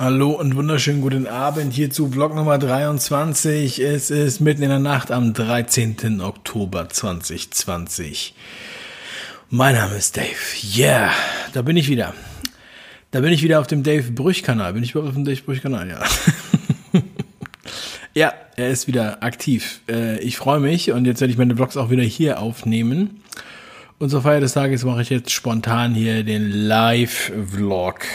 Hallo und wunderschönen guten Abend hier zu Vlog Nummer 23. Es ist mitten in der Nacht am 13. Oktober 2020. Mein Name ist Dave. Yeah, da bin ich wieder. Da bin ich wieder auf dem Dave Brüch-Kanal. Bin ich überhaupt auf dem Dave Brüch-Kanal? Ja. ja, er ist wieder aktiv. Äh, ich freue mich und jetzt werde ich meine Vlogs auch wieder hier aufnehmen. Und zur Feier des Tages mache ich jetzt spontan hier den Live-Vlog.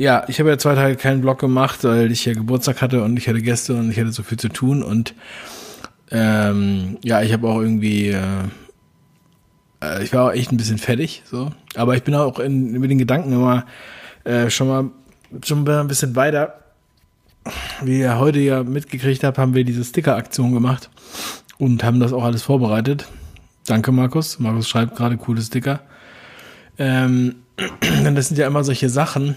Ja, ich habe ja zwei Tage keinen Vlog gemacht, weil ich ja Geburtstag hatte und ich hatte Gäste und ich hatte so viel zu tun und ähm, ja, ich habe auch irgendwie, äh, äh, ich war auch echt ein bisschen fertig, so. Aber ich bin auch in, mit den Gedanken immer äh, schon mal schon ein bisschen weiter. Wie ihr heute ja mitgekriegt habt, haben wir diese Sticker-Aktion gemacht und haben das auch alles vorbereitet. Danke, Markus. Markus schreibt gerade coole Sticker. Ähm, das sind ja immer solche Sachen,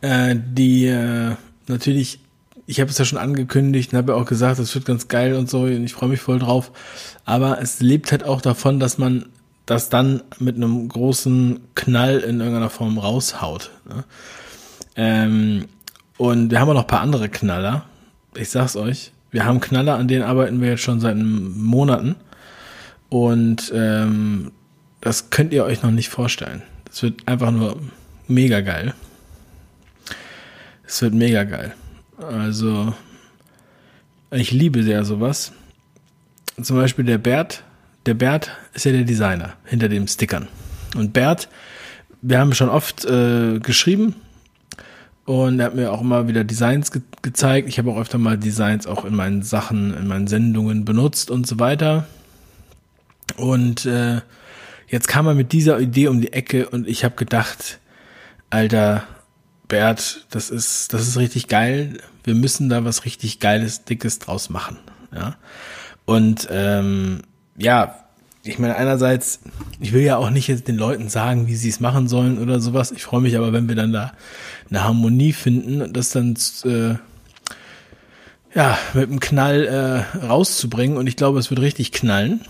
äh, die äh, natürlich, ich habe es ja schon angekündigt und habe ja auch gesagt, das wird ganz geil und so und ich freue mich voll drauf. Aber es lebt halt auch davon, dass man das dann mit einem großen Knall in irgendeiner Form raushaut. Ne? Ähm, und wir haben auch noch ein paar andere Knaller. Ich sag's euch. Wir haben Knaller, an denen arbeiten wir jetzt schon seit Monaten. Und ähm, das könnt ihr euch noch nicht vorstellen. Das wird einfach nur mega geil. Es wird mega geil. Also, ich liebe sehr sowas. Zum Beispiel der Bert. Der Bert ist ja der Designer hinter den Stickern. Und Bert, wir haben schon oft äh, geschrieben und er hat mir auch immer wieder Designs ge gezeigt. Ich habe auch öfter mal Designs auch in meinen Sachen, in meinen Sendungen benutzt und so weiter. Und äh, jetzt kam er mit dieser Idee um die Ecke und ich habe gedacht, Alter, Bert, das ist, das ist richtig geil. Wir müssen da was richtig Geiles, Dickes draus machen. Ja. Und ähm, ja, ich meine, einerseits, ich will ja auch nicht jetzt den Leuten sagen, wie sie es machen sollen oder sowas. Ich freue mich aber, wenn wir dann da eine Harmonie finden und das dann äh, ja mit einem Knall äh, rauszubringen. Und ich glaube, es wird richtig knallen.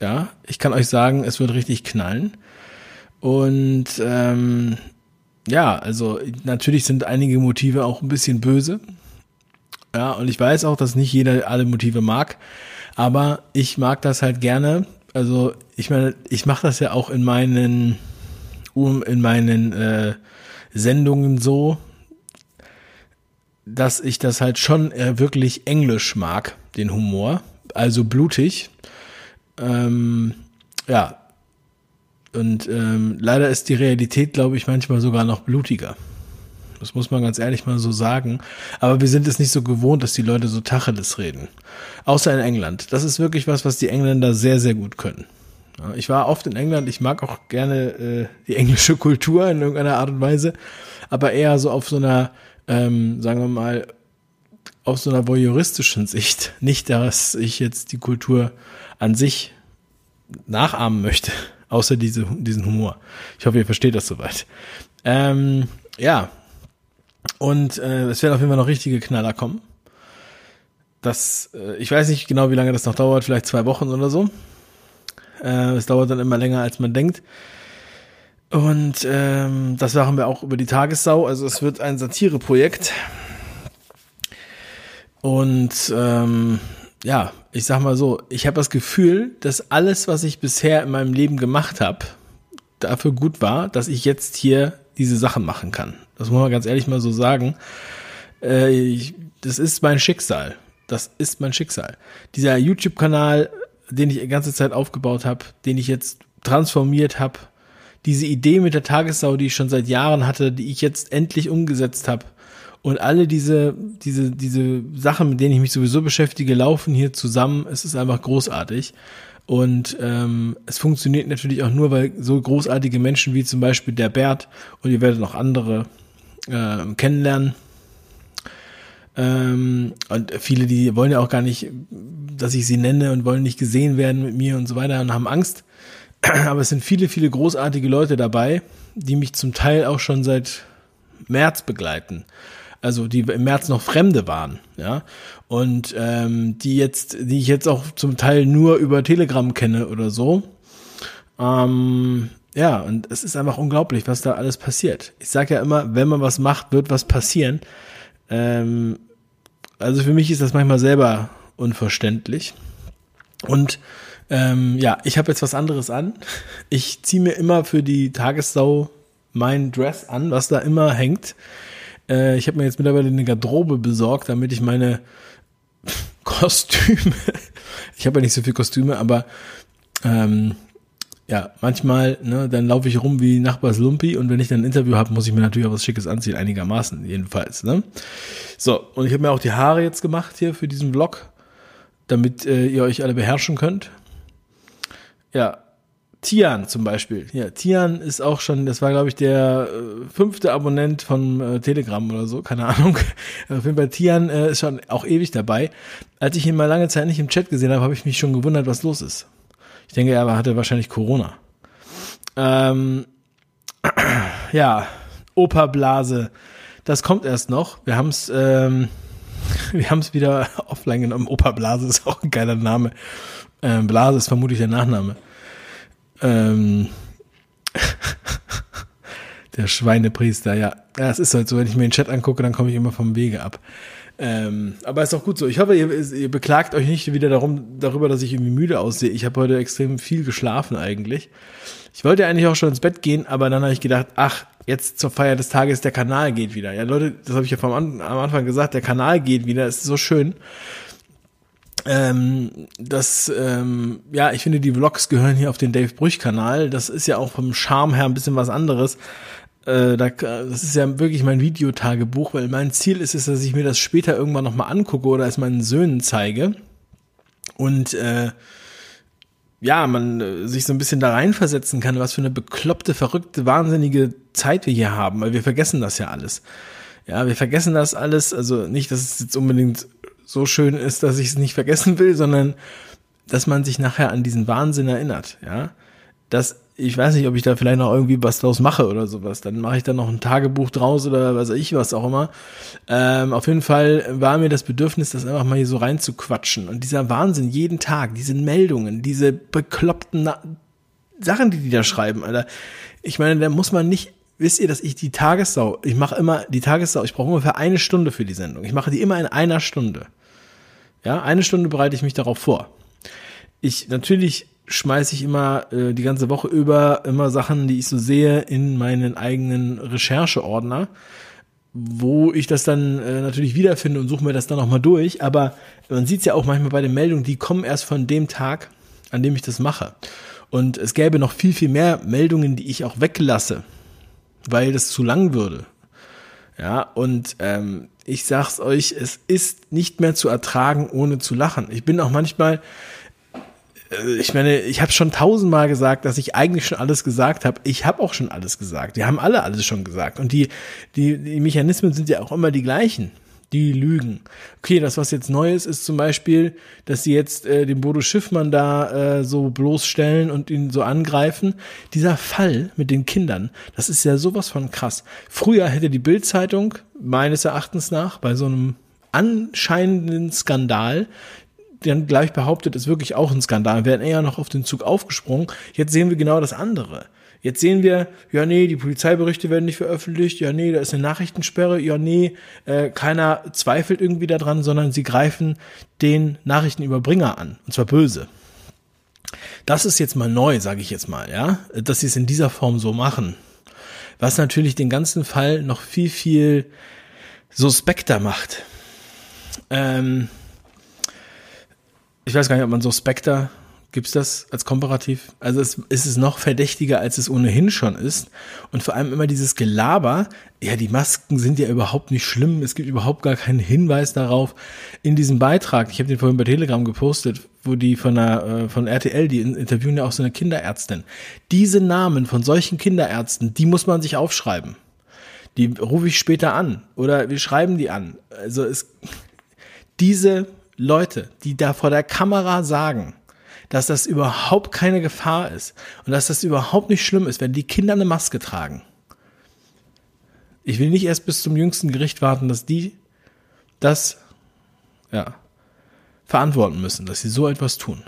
Ja, ich kann euch sagen, es wird richtig knallen. Und ähm, ja, also natürlich sind einige Motive auch ein bisschen böse. Ja, und ich weiß auch, dass nicht jeder alle Motive mag, aber ich mag das halt gerne. Also ich meine, ich mache das ja auch in meinen in meinen äh, Sendungen so, dass ich das halt schon äh, wirklich englisch mag, den Humor, also blutig. Ähm, ja, und ähm, leider ist die Realität, glaube ich, manchmal sogar noch blutiger. Das muss man ganz ehrlich mal so sagen. Aber wir sind es nicht so gewohnt, dass die Leute so Tacheles reden. Außer in England. Das ist wirklich was, was die Engländer sehr, sehr gut können. Ich war oft in England. Ich mag auch gerne äh, die englische Kultur in irgendeiner Art und Weise. Aber eher so auf so einer, ähm, sagen wir mal, auf so einer voyeuristischen Sicht. Nicht, dass ich jetzt die Kultur an sich nachahmen möchte außer diese, diesen Humor. Ich hoffe, ihr versteht das soweit. Ähm, ja, und äh, es werden auf jeden Fall noch richtige Knaller kommen. Das, äh, ich weiß nicht genau, wie lange das noch dauert, vielleicht zwei Wochen oder so. Äh, es dauert dann immer länger, als man denkt. Und ähm, das machen wir auch über die Tagessau. Also es wird ein Satireprojekt. Und ähm, ja, ich sag mal so, ich habe das Gefühl, dass alles, was ich bisher in meinem Leben gemacht habe, dafür gut war, dass ich jetzt hier diese Sachen machen kann. Das muss man ganz ehrlich mal so sagen. Äh, ich, das ist mein Schicksal. Das ist mein Schicksal. Dieser YouTube-Kanal, den ich die ganze Zeit aufgebaut habe, den ich jetzt transformiert habe, diese Idee mit der Tagessau, die ich schon seit Jahren hatte, die ich jetzt endlich umgesetzt habe, und alle diese, diese, diese Sachen, mit denen ich mich sowieso beschäftige, laufen hier zusammen. Es ist einfach großartig. Und ähm, es funktioniert natürlich auch nur, weil so großartige Menschen wie zum Beispiel der Bert und ihr werdet noch andere äh, kennenlernen. Ähm, und viele, die wollen ja auch gar nicht, dass ich sie nenne und wollen nicht gesehen werden mit mir und so weiter und haben Angst. Aber es sind viele, viele großartige Leute dabei, die mich zum Teil auch schon seit März begleiten also die im März noch Fremde waren, ja, und ähm, die jetzt, die ich jetzt auch zum Teil nur über Telegram kenne oder so. Ähm, ja, und es ist einfach unglaublich, was da alles passiert. Ich sage ja immer, wenn man was macht, wird was passieren. Ähm, also für mich ist das manchmal selber unverständlich. Und ähm, ja, ich habe jetzt was anderes an. Ich ziehe mir immer für die Tagessau mein Dress an, was da immer hängt. Äh, ich habe mir jetzt mittlerweile eine Garderobe besorgt, damit ich meine Kostüme, ich habe ja nicht so viel Kostüme, aber ähm, ja, manchmal, ne, dann laufe ich rum wie Nachbars Lumpi und wenn ich dann ein Interview habe, muss ich mir natürlich auch was Schickes anziehen, einigermaßen, jedenfalls, ne. So, und ich habe mir auch die Haare jetzt gemacht hier für diesen Vlog, damit äh, ihr euch alle beherrschen könnt. Ja, Tian zum Beispiel. Ja, Tian ist auch schon, das war glaube ich der äh, fünfte Abonnent von äh, Telegram oder so, keine Ahnung. Auf jeden Fall Tian äh, ist schon auch ewig dabei. Als ich ihn mal lange Zeit nicht im Chat gesehen habe, habe ich mich schon gewundert, was los ist. Ich denke, er hatte wahrscheinlich Corona. Ähm, ja, Operblase. Das kommt erst noch. Wir haben es ähm, wir haben es wieder offline genommen. Operblase ist auch ein geiler Name. Ähm, Blase ist vermutlich der Nachname. Ähm, der Schweinepriester, ja. Ja, es ist halt so, wenn ich mir den Chat angucke, dann komme ich immer vom Wege ab. Ähm, aber ist auch gut so. Ich hoffe, ihr, ihr, beklagt euch nicht wieder darum, darüber, dass ich irgendwie müde aussehe. Ich habe heute extrem viel geschlafen eigentlich. Ich wollte eigentlich auch schon ins Bett gehen, aber dann habe ich gedacht, ach, jetzt zur Feier des Tages, der Kanal geht wieder. Ja, Leute, das habe ich ja vom, am Anfang gesagt, der Kanal geht wieder. Es ist so schön. Ähm, das, ähm, ja, ich finde, die Vlogs gehören hier auf den Dave Brüch-Kanal. Das ist ja auch vom Charme her ein bisschen was anderes. Äh, da, das ist ja wirklich mein Videotagebuch, weil mein Ziel ist es, dass ich mir das später irgendwann nochmal angucke oder es meinen Söhnen zeige. Und äh, ja, man äh, sich so ein bisschen da reinversetzen kann, was für eine bekloppte, verrückte, wahnsinnige Zeit wir hier haben, weil wir vergessen das ja alles. Ja, wir vergessen das alles, also nicht, dass es jetzt unbedingt so schön ist, dass ich es nicht vergessen will, sondern dass man sich nachher an diesen Wahnsinn erinnert, ja. Das ich weiß nicht, ob ich da vielleicht noch irgendwie was draus mache oder sowas. Dann mache ich da noch ein Tagebuch draus oder was weiß ich was auch immer. Ähm, auf jeden Fall war mir das Bedürfnis, das einfach mal hier so reinzuquatschen. Und dieser Wahnsinn jeden Tag, diese Meldungen, diese bekloppten Na Sachen, die die da schreiben, Alter. Ich meine, da muss man nicht wisst ihr, dass ich die Tagessau, ich mache immer die Tagessau, ich brauche ungefähr eine Stunde für die Sendung. Ich mache die immer in einer Stunde. Ja, eine Stunde bereite ich mich darauf vor. Ich natürlich schmeiße ich immer äh, die ganze Woche über immer Sachen, die ich so sehe, in meinen eigenen Rechercheordner, wo ich das dann äh, natürlich wiederfinde und suche mir das dann nochmal durch. Aber man sieht es ja auch manchmal bei den Meldungen, die kommen erst von dem Tag, an dem ich das mache. Und es gäbe noch viel, viel mehr Meldungen, die ich auch weglasse, weil das zu lang würde. Ja, und ähm, ich sag's euch, es ist nicht mehr zu ertragen, ohne zu lachen. Ich bin auch manchmal, äh, ich meine, ich habe schon tausendmal gesagt, dass ich eigentlich schon alles gesagt habe. Ich habe auch schon alles gesagt. Wir haben alle alles schon gesagt. Und die, die, die Mechanismen sind ja auch immer die gleichen. Die lügen. Okay, das, was jetzt neu ist, ist zum Beispiel, dass sie jetzt äh, den Bodo Schiffmann da äh, so bloßstellen und ihn so angreifen. Dieser Fall mit den Kindern, das ist ja sowas von krass. Früher hätte die Bildzeitung meines Erachtens nach bei so einem anscheinenden Skandal dann gleich behauptet, ist wirklich auch ein Skandal, wären eher noch auf den Zug aufgesprungen. Jetzt sehen wir genau das andere. Jetzt sehen wir, ja nee, die Polizeiberichte werden nicht veröffentlicht, ja nee, da ist eine Nachrichtensperre, ja nee, äh, keiner zweifelt irgendwie daran, sondern sie greifen den Nachrichtenüberbringer an, und zwar böse. Das ist jetzt mal neu, sage ich jetzt mal, ja, dass sie es in dieser Form so machen. Was natürlich den ganzen Fall noch viel, viel suspekter macht. Ähm, ich weiß gar nicht, ob man so Spectre Gibt's das als Komparativ? Also es, ist es noch verdächtiger, als es ohnehin schon ist. Und vor allem immer dieses Gelaber, ja, die Masken sind ja überhaupt nicht schlimm, es gibt überhaupt gar keinen Hinweis darauf. In diesem Beitrag, ich habe den vorhin bei Telegram gepostet, wo die von der, äh, von RTL, die interviewen ja auch so eine Kinderärztin. Diese Namen von solchen Kinderärzten, die muss man sich aufschreiben. Die rufe ich später an oder wir schreiben die an. Also es, diese Leute, die da vor der Kamera sagen, dass das überhaupt keine Gefahr ist und dass das überhaupt nicht schlimm ist, wenn die Kinder eine Maske tragen. Ich will nicht erst bis zum jüngsten Gericht warten, dass die das ja verantworten müssen, dass sie so etwas tun.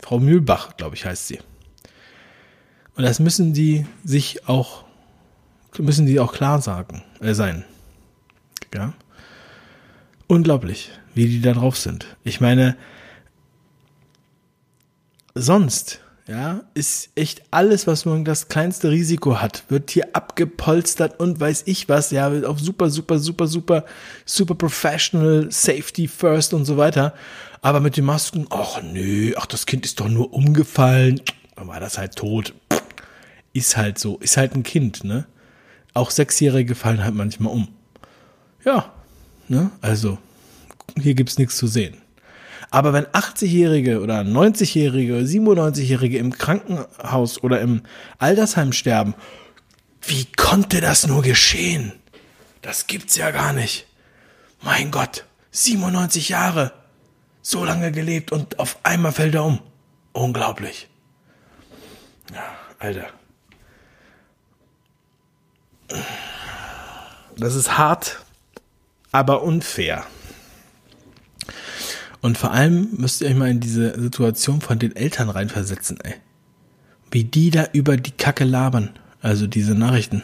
Frau Mühlbach, glaube ich, heißt sie. Und das müssen die sich auch, müssen die auch klar sagen, äh, sein. Ja. Unglaublich, wie die da drauf sind. Ich meine, sonst, ja, ist echt alles, was nur das kleinste Risiko hat, wird hier abgepolstert und weiß ich was, ja, auf super, super, super, super, super professional, safety first und so weiter. Aber mit den Masken, ach nö, ach, das Kind ist doch nur umgefallen, dann war das halt tot. Ist halt so, ist halt ein Kind, ne? Auch Sechsjährige fallen halt manchmal um. Ja, ne? Also, hier gibt's nichts zu sehen. Aber wenn 80-Jährige oder 90-Jährige oder 97-Jährige im Krankenhaus oder im Altersheim sterben, wie konnte das nur geschehen? Das gibt's ja gar nicht. Mein Gott, 97 Jahre, so lange gelebt und auf einmal fällt er um. Unglaublich. Ja, Alter. Das ist hart, aber unfair. Und vor allem müsst ihr euch mal in diese Situation von den Eltern reinversetzen, ey. Wie die da über die Kacke labern. Also diese Nachrichten.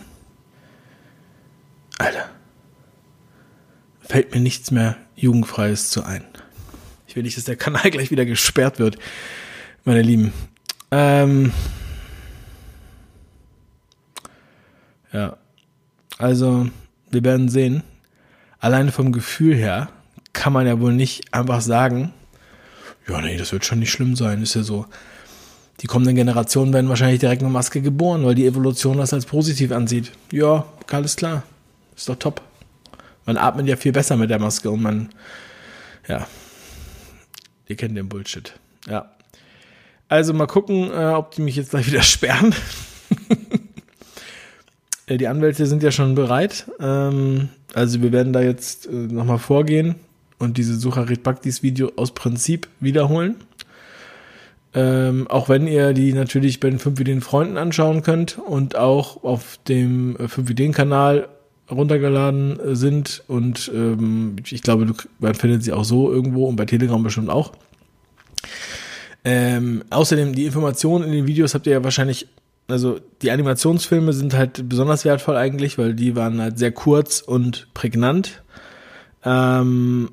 Alter. Fällt mir nichts mehr Jugendfreies zu ein. Ich will nicht, dass der Kanal gleich wieder gesperrt wird, meine Lieben. Ähm ja. Also, wir werden sehen. Alleine vom Gefühl her kann man ja wohl nicht einfach sagen, ja, nee, das wird schon nicht schlimm sein. Ist ja so. Die kommenden Generationen werden wahrscheinlich direkt mit Maske geboren, weil die Evolution das als positiv ansieht. Ja, alles klar. Ist doch top. Man atmet ja viel besser mit der Maske und man, ja, ihr kennt den Bullshit. Ja. Also mal gucken, äh, ob die mich jetzt gleich wieder sperren. Äh, die Anwälte sind ja schon bereit. Ähm, also wir werden da jetzt äh, nochmal vorgehen und diese Sucharit Bhaktis Video aus Prinzip wiederholen. Ähm, auch wenn ihr die natürlich bei den 5 Ideen Freunden anschauen könnt und auch auf dem 5 Ideen Kanal runtergeladen sind und ähm, ich glaube, man findet sie auch so irgendwo und bei Telegram bestimmt auch. Ähm, außerdem die Informationen in den Videos habt ihr ja wahrscheinlich, also die Animationsfilme sind halt besonders wertvoll eigentlich, weil die waren halt sehr kurz und prägnant. Ähm,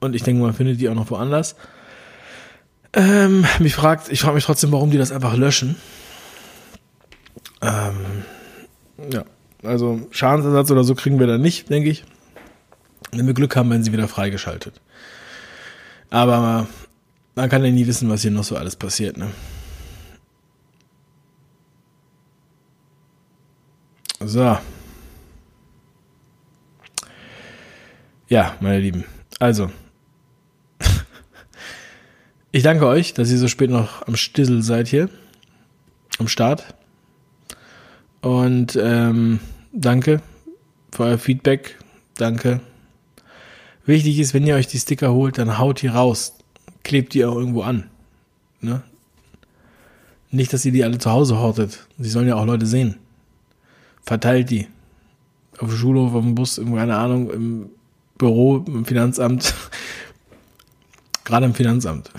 und ich denke, man findet die auch noch woanders. Ähm, mich fragt, ich frage mich trotzdem, warum die das einfach löschen. Ähm, ja, also Schadensersatz oder so kriegen wir da nicht, denke ich. Wenn wir Glück haben, werden sie wieder freigeschaltet. Aber man kann ja nie wissen, was hier noch so alles passiert, ne? So. Ja, meine Lieben. Also, ich danke euch, dass ihr so spät noch am Stissel seid hier. Am Start. Und ähm, danke für euer Feedback. Danke. Wichtig ist, wenn ihr euch die Sticker holt, dann haut die raus. Klebt die auch irgendwo an. Ne? Nicht, dass ihr die alle zu Hause hortet. Sie sollen ja auch Leute sehen. Verteilt die. Auf dem Schulhof, auf dem Bus, keine Ahnung, im Büro, im Finanzamt. Gerade im Finanzamt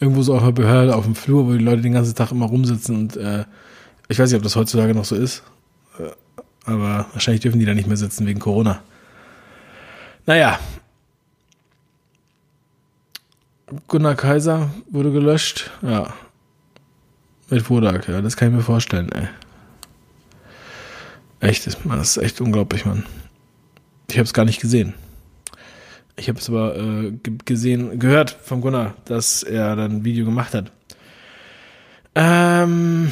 irgendwo so auf der Behörde, auf dem Flur, wo die Leute den ganzen Tag immer rumsitzen und äh, ich weiß nicht, ob das heutzutage noch so ist, äh, aber wahrscheinlich dürfen die da nicht mehr sitzen wegen Corona. Naja. Gunnar Kaiser wurde gelöscht, ja. Mit Wodak, ja, das kann ich mir vorstellen, ey. Echt, das ist echt unglaublich, Mann. Ich habe es gar nicht gesehen. Ich habe es aber äh, gesehen, gehört von Gunnar, dass er dann ein Video gemacht hat. Ähm,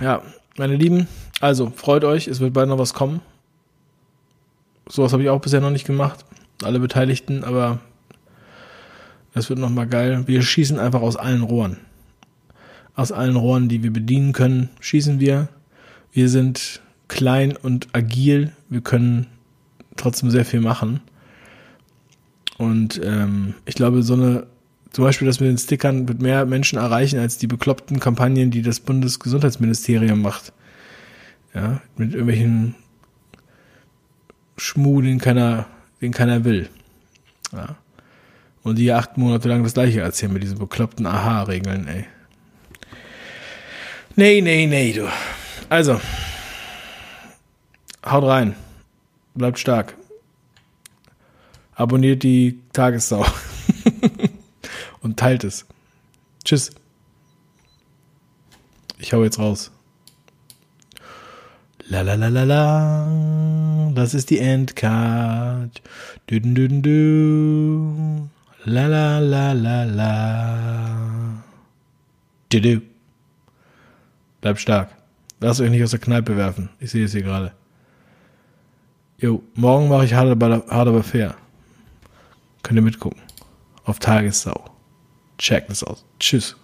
ja, meine Lieben, also freut euch, es wird bald noch was kommen. Sowas habe ich auch bisher noch nicht gemacht. Alle Beteiligten, aber das wird nochmal geil. Wir schießen einfach aus allen Rohren. Aus allen Rohren, die wir bedienen können, schießen wir. Wir sind klein und agil. Wir können trotzdem sehr viel machen. Und ähm, ich glaube, so eine, zum Beispiel das mit den Stickern wird mehr Menschen erreichen als die bekloppten Kampagnen, die das Bundesgesundheitsministerium macht. Ja, mit irgendwelchen Schmuh, den keiner, den keiner will. Ja. Und die acht Monate lang das gleiche erzählen mit diesen bekloppten Aha-Regeln, ey. Nee, nee, nee, du. Also, haut rein. Bleibt stark. Abonniert die Tagessau. Und teilt es. Tschüss. Ich hau jetzt raus. La la la la la. Das ist die Endcard. Du, du, du. La la la la la. Du, du. Bleibt stark. Lasst euch nicht aus der Kneipe werfen. Ich sehe es hier gerade. Jo, morgen mache ich hart aber, hart aber fair. Könnt ihr mitgucken. Auf Tagessau. Check das aus. Tschüss.